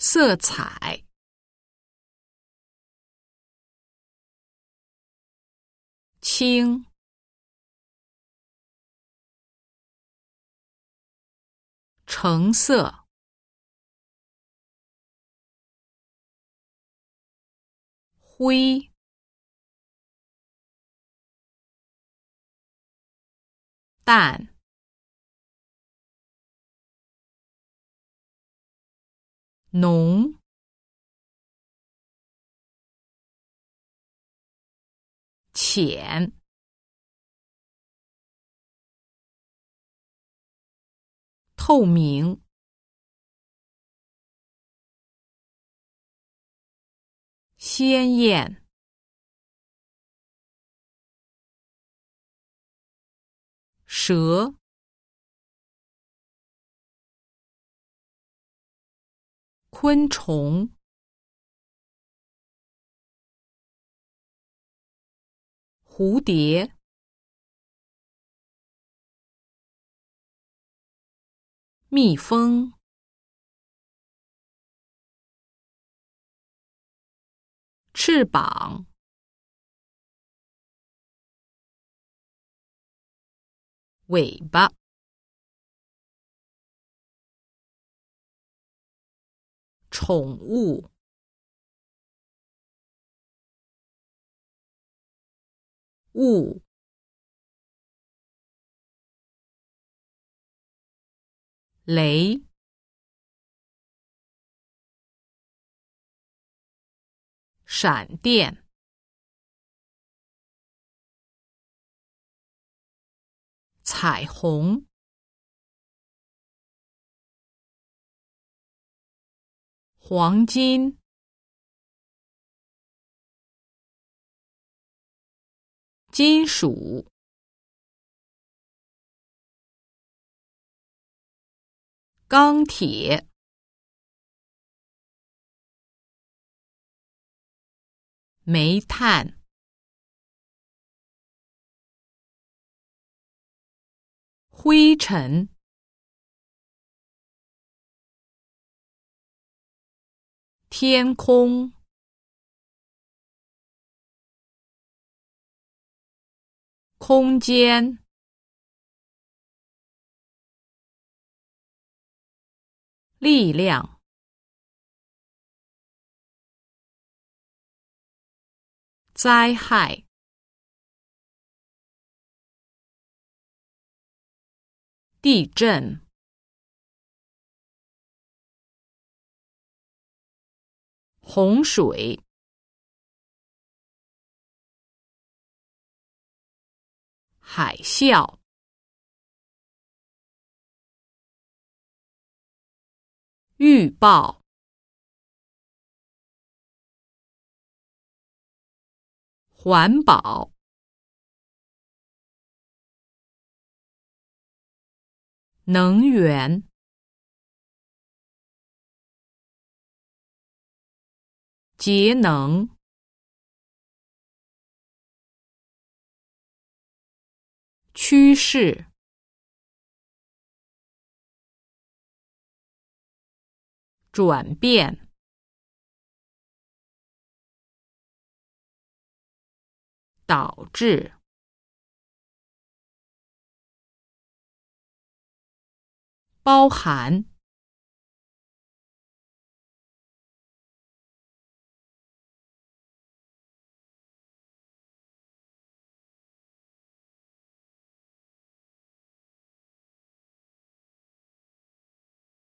色彩、青、橙色、灰、淡。浓、浅、透明、鲜艳、蛇。昆虫、蝴蝶、蜜蜂、翅膀、尾巴。宠物，物，雷，闪电，彩虹。黄金、金属、钢铁、煤炭、灰尘。天空，空间，力量，灾害，地震。洪水、海啸、预报、环保、能源。节能，趋势，转变，导致，包含。